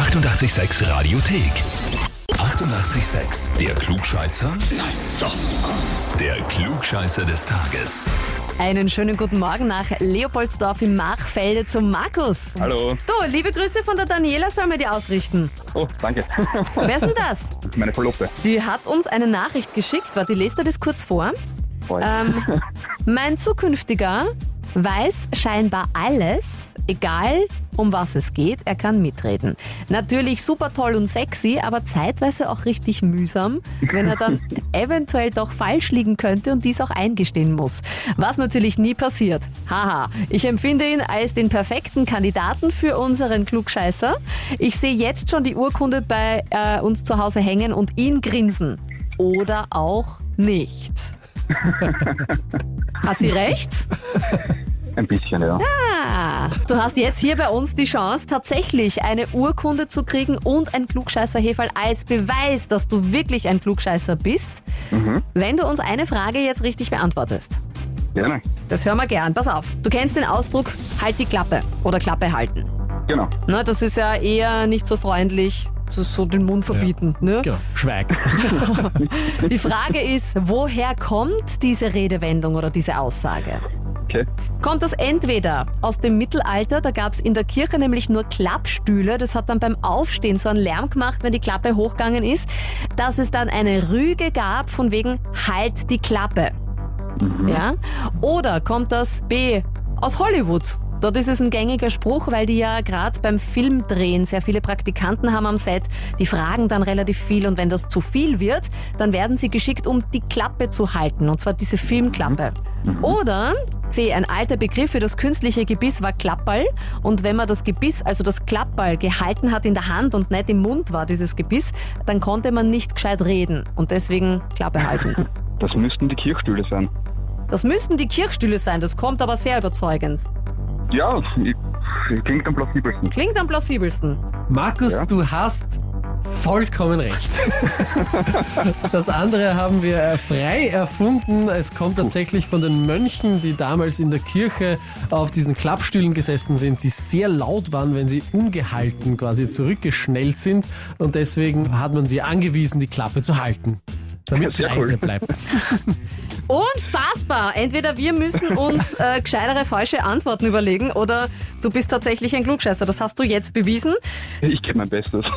886 Radiothek. 88,6. Der Klugscheißer? Nein, doch. Der Klugscheißer des Tages. Einen schönen guten Morgen nach Leopoldsdorf im Machfelde zum Markus. Hallo. Du, liebe Grüße von der Daniela soll mir die ausrichten. Oh, danke. Wer ist denn das? Meine Verlobte. Die hat uns eine Nachricht geschickt. Warte, ich lese dir das kurz vor. Ähm, mein zukünftiger weiß scheinbar alles, egal um was es geht, er kann mitreden. Natürlich super toll und sexy, aber zeitweise auch richtig mühsam, wenn er dann eventuell doch falsch liegen könnte und dies auch eingestehen muss. Was natürlich nie passiert. Haha, ich empfinde ihn als den perfekten Kandidaten für unseren Klugscheißer. Ich sehe jetzt schon die Urkunde bei äh, uns zu Hause hängen und ihn grinsen. Oder auch nicht. Hat sie recht? Ein bisschen, ja. Ah, du hast jetzt hier bei uns die Chance, tatsächlich eine Urkunde zu kriegen und ein Klugscheißer-Heferl als Beweis, dass du wirklich ein Klugscheißer bist, wenn du uns eine Frage jetzt richtig beantwortest. Gerne. Das hören wir gern. Pass auf. Du kennst den Ausdruck halt die Klappe oder Klappe halten. Genau. Na, das ist ja eher nicht so freundlich. Das ist so den Mund verbieten. Ne? Genau, Schweig. Die Frage ist, woher kommt diese Redewendung oder diese Aussage? Okay. Kommt das entweder aus dem Mittelalter, da gab es in der Kirche nämlich nur Klappstühle, das hat dann beim Aufstehen so einen Lärm gemacht, wenn die Klappe hochgegangen ist, dass es dann eine Rüge gab von wegen Halt die Klappe. Ja? Oder kommt das B aus Hollywood? Dort ist es ein gängiger Spruch, weil die ja gerade beim Filmdrehen sehr viele Praktikanten haben am Set. Die fragen dann relativ viel und wenn das zu viel wird, dann werden sie geschickt, um die Klappe zu halten. Und zwar diese Filmklappe. Oder C, ein alter Begriff für das künstliche Gebiss war Klappball. Und wenn man das Gebiss, also das Klappball, gehalten hat in der Hand und nicht im Mund war dieses Gebiss, dann konnte man nicht gescheit reden. Und deswegen Klappe halten. Das müssten die Kirchstühle sein. Das müssten die Kirchstühle sein, das kommt aber sehr überzeugend. Ja, ich, klingt am plausibelsten. Klingt am plausibelsten. Markus, Ja. du hast vollkommen recht. Das andere haben wir äh, frei erfunden. Es kommt tatsächlich von den Mönchen, die damals in der Kirche auf diesen Klappstühlen gesessen sind, die sehr laut waren, wenn sie ungehalten quasi zurückgeschnellt sind. Und deswegen hat man sie angewiesen, die Klappe zu halten, damit es Sehr leise cool. bleibt. Unfassbar! Entweder wir müssen uns äh, gescheitere falsche Antworten überlegen oder du bist tatsächlich ein Klugscheißer. Das hast du jetzt bewiesen. Ich gebe mein Bestes.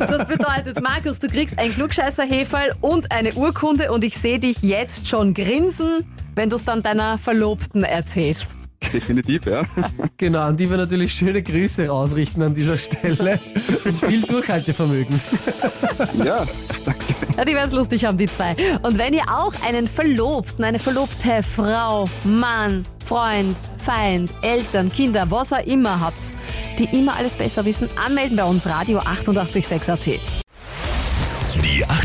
Das bedeutet, Markus, du kriegst ein Klugscheißer-Heferl und eine Urkunde und ich sehe dich jetzt schon grinsen, wenn du es dann deiner Verlobten erzählst. Definitiv, ja. Genau, an die wir natürlich schöne Grüße ausrichten an dieser Stelle und viel Durchhaltevermögen. Ja, Ja, die werden es lustig haben, die zwei. Und wenn ihr auch einen Verlobten, eine verlobte Frau, Mann, Freund, Feind, Eltern, Kinder, was auch immer habt, die immer alles besser wissen, anmelden bei uns Radio 886 AT.